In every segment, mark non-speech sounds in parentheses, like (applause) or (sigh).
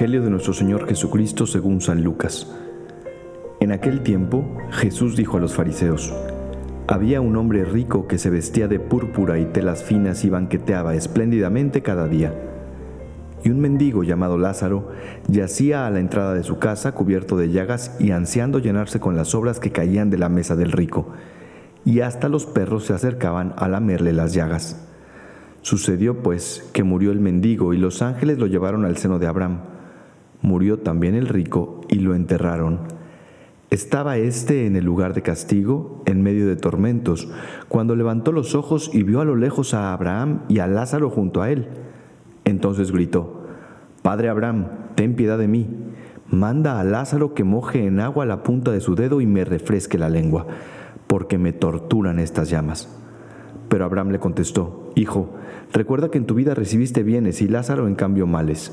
Evangelio de nuestro Señor Jesucristo según San Lucas. En aquel tiempo Jesús dijo a los fariseos, había un hombre rico que se vestía de púrpura y telas finas y banqueteaba espléndidamente cada día. Y un mendigo llamado Lázaro yacía a la entrada de su casa cubierto de llagas y ansiando llenarse con las sobras que caían de la mesa del rico, y hasta los perros se acercaban a lamerle las llagas. Sucedió pues que murió el mendigo y los ángeles lo llevaron al seno de Abraham. Murió también el rico y lo enterraron. Estaba éste en el lugar de castigo, en medio de tormentos, cuando levantó los ojos y vio a lo lejos a Abraham y a Lázaro junto a él. Entonces gritó, Padre Abraham, ten piedad de mí. Manda a Lázaro que moje en agua la punta de su dedo y me refresque la lengua, porque me torturan estas llamas. Pero Abraham le contestó, Hijo, recuerda que en tu vida recibiste bienes y Lázaro en cambio males.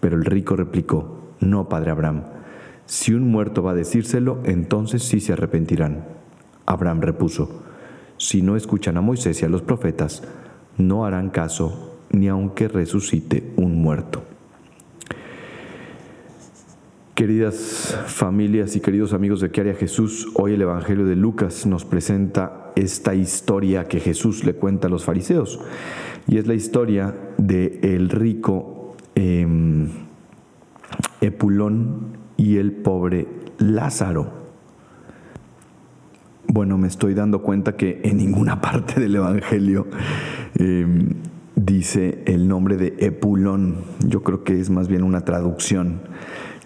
Pero el rico replicó, no, padre Abraham, si un muerto va a decírselo, entonces sí se arrepentirán. Abraham repuso, si no escuchan a Moisés y a los profetas, no harán caso ni aunque resucite un muerto. Queridas familias y queridos amigos de Que Jesús, hoy el Evangelio de Lucas nos presenta esta historia que Jesús le cuenta a los fariseos. Y es la historia de el rico em, Epulón y el pobre Lázaro. Bueno, me estoy dando cuenta que en ninguna (laughs) parte del Evangelio em, dice el nombre de Epulón. Yo creo que es más bien una traducción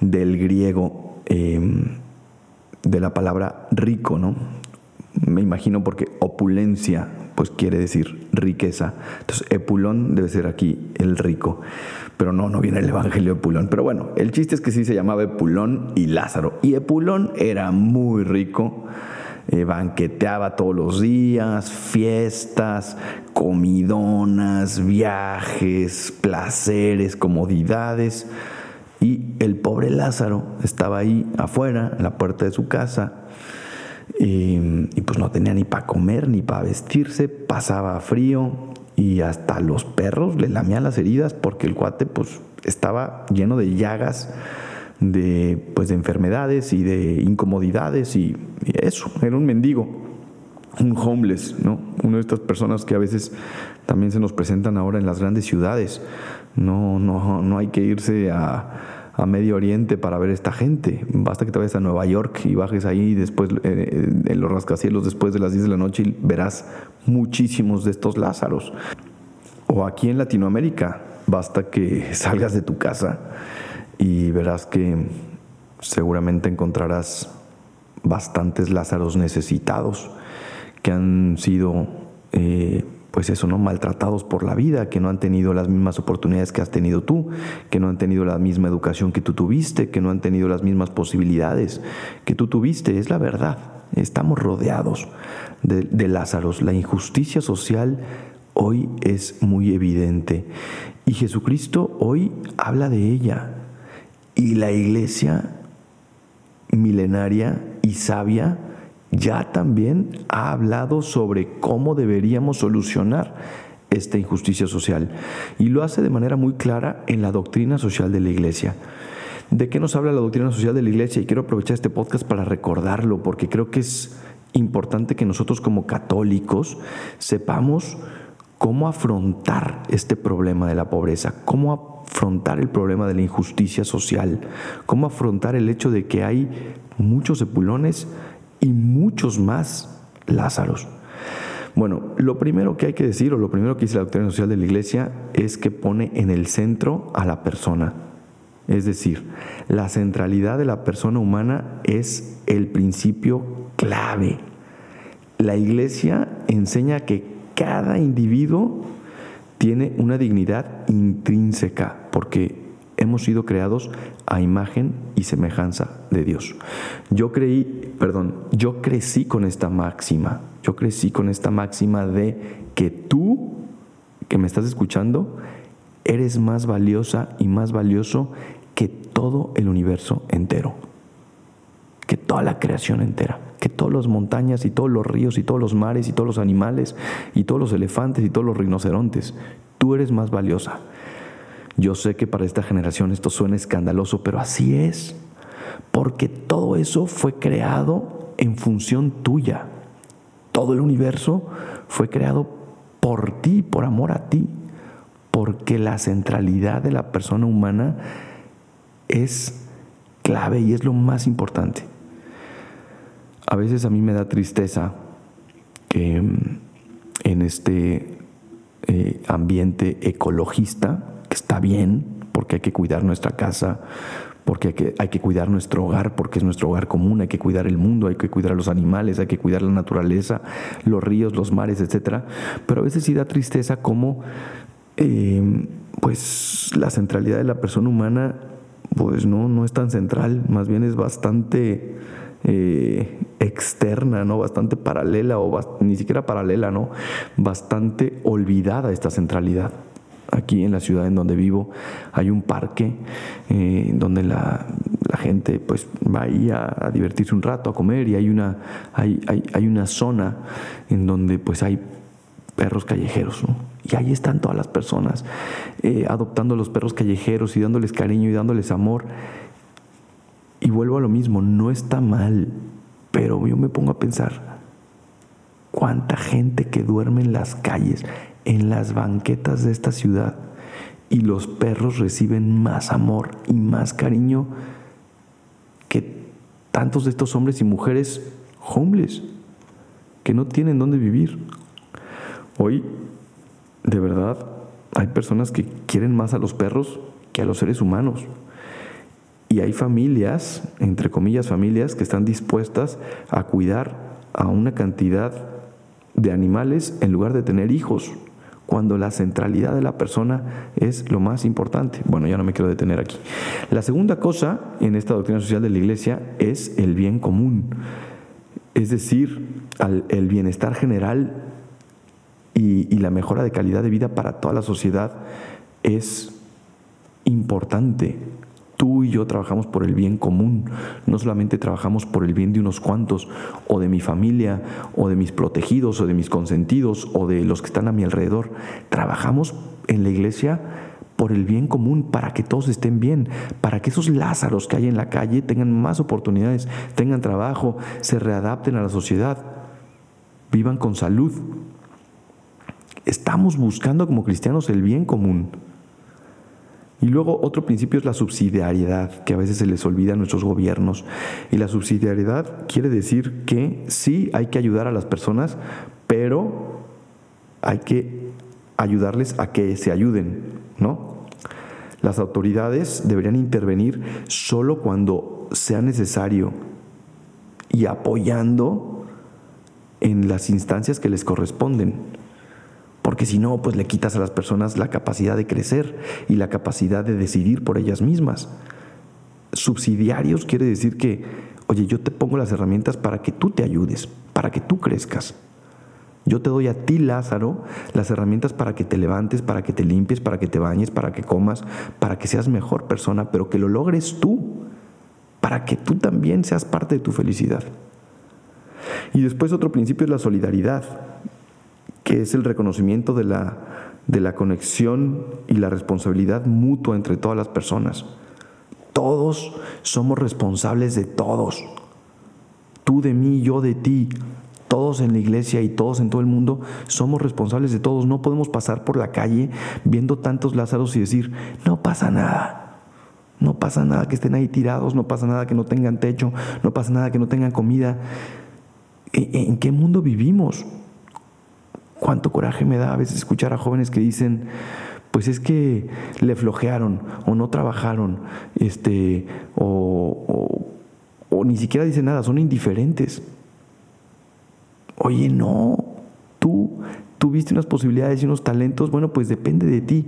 del griego em, de la palabra rico, ¿no? Me imagino porque opulencia, pues quiere decir riqueza. Entonces, Epulón debe ser aquí el rico. Pero no, no viene el Evangelio de Epulón. Pero bueno, el chiste es que sí se llamaba Epulón y Lázaro. Y Epulón era muy rico. Eh, banqueteaba todos los días, fiestas, comidonas, viajes, placeres, comodidades. Y el pobre Lázaro estaba ahí afuera, en la puerta de su casa, y, pues no tenía ni para comer ni para vestirse, pasaba frío y hasta los perros le lamían las heridas porque el cuate pues estaba lleno de llagas, de, pues, de enfermedades y de incomodidades y, y eso, era un mendigo, un homeless, ¿no? Una de estas personas que a veces también se nos presentan ahora en las grandes ciudades. No, no, no hay que irse a, Medio Oriente para ver esta gente. Basta que te vayas a Nueva York y bajes ahí después eh, en los rascacielos después de las 10 de la noche y verás muchísimos de estos Lázaros. O aquí en Latinoamérica, basta que (laughs) salgas de tu casa y verás que seguramente encontrarás bastantes Lázaros necesitados que han sido eh, pues eso, ¿no? Maltratados por la vida, que no han tenido las mismas oportunidades que has tenido tú, que no han tenido la misma educación que tú tuviste, que no han tenido las mismas posibilidades que tú tuviste. Es la verdad. Estamos rodeados de, de Lázaros. La injusticia social hoy es muy evidente. Y Jesucristo hoy habla de ella. Y la iglesia milenaria y sabia ya también ha hablado sobre cómo deberíamos solucionar esta injusticia social y lo hace de manera muy clara en la doctrina social de la Iglesia. ¿De qué nos habla la doctrina social de la Iglesia? Y quiero aprovechar este podcast para recordarlo porque creo que es importante que nosotros como católicos sepamos cómo afrontar este problema de la pobreza, cómo afrontar el problema de la injusticia social, cómo afrontar el hecho de que hay muchos epulones y muchos más Lázaros. Bueno, lo primero que hay que decir, o lo primero que dice la doctrina social de la Iglesia, es que pone en el centro a la persona. Es decir, la centralidad de la persona humana es el principio clave. La Iglesia enseña que cada individuo tiene una dignidad intrínseca, porque hemos sido creados a imagen y semejanza de Dios. Yo creí, perdón, yo crecí con esta máxima. Yo crecí con esta máxima de que tú, que me estás escuchando, eres más valiosa y más valioso que todo el universo entero, que toda la creación entera, que todas las montañas y todos los ríos y todos los mares y todos los animales y todos los elefantes y todos los rinocerontes. Tú eres más valiosa. Yo sé que para esta generación esto suena escandaloso, pero así es, porque todo eso fue creado en función tuya. Todo el universo fue creado por ti, por amor a ti, porque la centralidad de la persona humana es clave y es lo más importante. A veces a mí me da tristeza que mm, en este eh, ambiente ecologista, que está bien, porque hay que cuidar nuestra casa, porque hay que, hay que, cuidar nuestro hogar, porque es nuestro hogar común, hay que cuidar el mundo, hay que cuidar los animales, hay que cuidar la naturaleza, los ríos, los mares, etc. Pero a veces sí da tristeza como eh, pues la centralidad de la persona humana pues no, no es tan central, más bien es bastante eh, externa, ¿no? Bastante paralela o ni siquiera paralela, ¿no? Bastante olvidada esta centralidad. Aquí en la ciudad en donde vivo hay un parque eh, donde la, gente pues va ahí a, divertirse un rato, a comer y hay una, hay, hay, una zona en donde pues hay perros callejeros. Y ahí están todas las personas eh, adoptando los perros callejeros y dándoles cariño y dándoles amor. Y vuelvo a lo mismo, no está mal, pero yo me pongo a pensar, ¿cuánta gente que duerme en las calles, en las banquetas de esta ciudad? Y los perros reciben más amor y más cariño que tantos de estos hombres y mujeres homeless, que no tienen dónde vivir. Hoy de verdad, hay personas que quieren más a los perros que a los seres humanos. Y hay familias, entre comillas familias, que están dispuestas a cuidar a una cantidad de animales en lugar de tener hijos, cuando la centralidad de la persona es lo más importante. Bueno, ya no me quiero detener aquí. La segunda cosa en esta doctrina social de la iglesia es el bien común, es decir, el bienestar general y, la mejora de calidad de vida para toda la sociedad es importante. Tú y yo trabajamos por el bien común, no solamente trabajamos por el bien de unos cuantos, o de mi familia, o de mis protegidos, o de mis consentidos, o de los que están a mi alrededor. Trabajamos en la iglesia por el bien común, para que todos estén bien, para que esos Lázaros que hay en la calle tengan más oportunidades, tengan trabajo, se readapten a la sociedad, vivan con salud, Estamos buscando como cristianos el bien común. Y luego otro principio es la subsidiariedad, que a veces se les olvida a nuestros gobiernos. Y la subsidiariedad quiere decir que sí hay que ayudar a las personas, pero hay que ayudarles a que se ayuden, ¿no? Las autoridades deberían intervenir solo cuando sea necesario y apoyando en las instancias que les corresponden porque si no, pues le quitas a las personas la capacidad de crecer y la capacidad de decidir por ellas mismas. Subsidiarios quiere decir que, oye, yo te pongo las herramientas para que tú te ayudes, para que tú crezcas. Yo te doy a ti, Lázaro, las herramientas para que te levantes, para que te limpies, para que te bañes, para que comas, para que seas mejor persona, pero que lo logres tú, para que tú también seas parte de tu felicidad. Y después otro principio es la solidaridad es el reconocimiento de la, de la conexión y la responsabilidad mutua entre todas las personas. Todos somos responsables de todos. Tú de mí, yo de ti. Todos en la iglesia y todos en todo el mundo somos responsables de todos. No podemos pasar por la calle viendo tantos Lázaros y decir, no pasa nada. No pasa nada que estén ahí tirados, no pasa nada que no tengan techo, no pasa nada que no tengan comida. ¿En qué mundo vivimos? Cuánto coraje me da a veces escuchar a jóvenes que dicen, pues es que le flojearon o no trabajaron, este, o, o ni siquiera dicen nada, son indiferentes. Oye, no, tú tuviste unas posibilidades y unos talentos, bueno, pues depende de ti.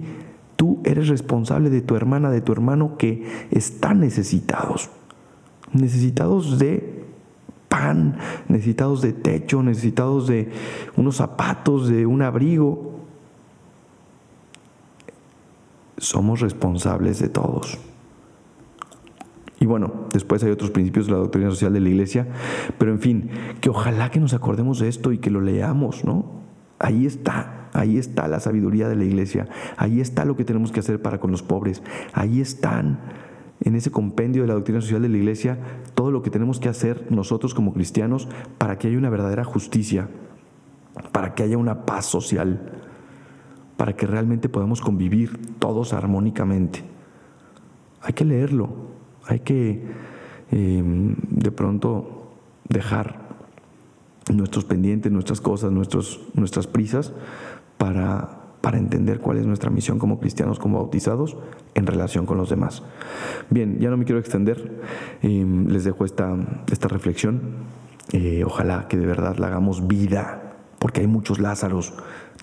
Tú eres responsable de tu hermana, de tu hermano que están necesitados. Necesitados de necesitados de techo, necesitados de unos zapatos, de un abrigo. Somos responsables de todos. Y bueno, después hay otros principios de la doctrina social de la iglesia, pero en fin, que ojalá que nos acordemos de esto y que lo leamos, ¿no? Ahí está, ahí está la sabiduría de la iglesia, ahí está lo que tenemos que hacer para con los pobres, ahí están en ese compendio de la doctrina social de la iglesia todo lo que tenemos que hacer nosotros como cristianos para que haya una verdadera justicia, para que haya una paz social, para que realmente podamos convivir todos armónicamente. Hay que leerlo, hay que em, de pronto dejar nuestros pendientes, nuestras cosas, nuestros, nuestras prisas para, para entender cuál es nuestra misión como cristianos, como bautizados, en relación con los demás. Bien, ya no me quiero extender, em, les dejo esta, esta reflexión. Eh, ojalá que de verdad la hagamos vida, porque hay muchos Lázaros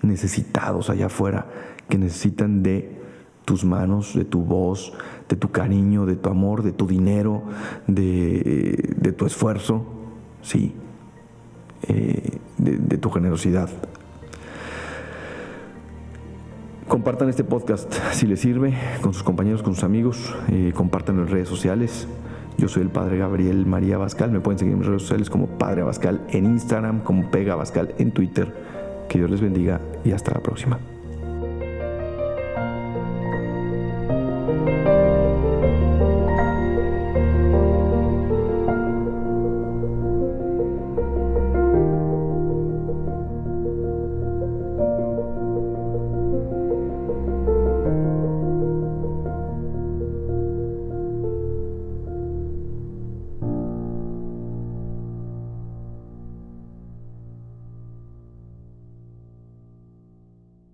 necesitados allá afuera que necesitan de tus manos, de tu voz, de tu cariño, de tu amor, de tu dinero, de, tu esfuerzo, sí, eh, de, tu generosidad. Compartan este podcast si les sirve con sus compañeros, con sus amigos, eh, compartan en redes sociales. Yo soy el Padre Gabriel María Bascal. Me pueden seguir en mis redes sociales como Padre Bascal en Instagram, como Pega Bascal en Twitter. Que Dios les bendiga y hasta la próxima.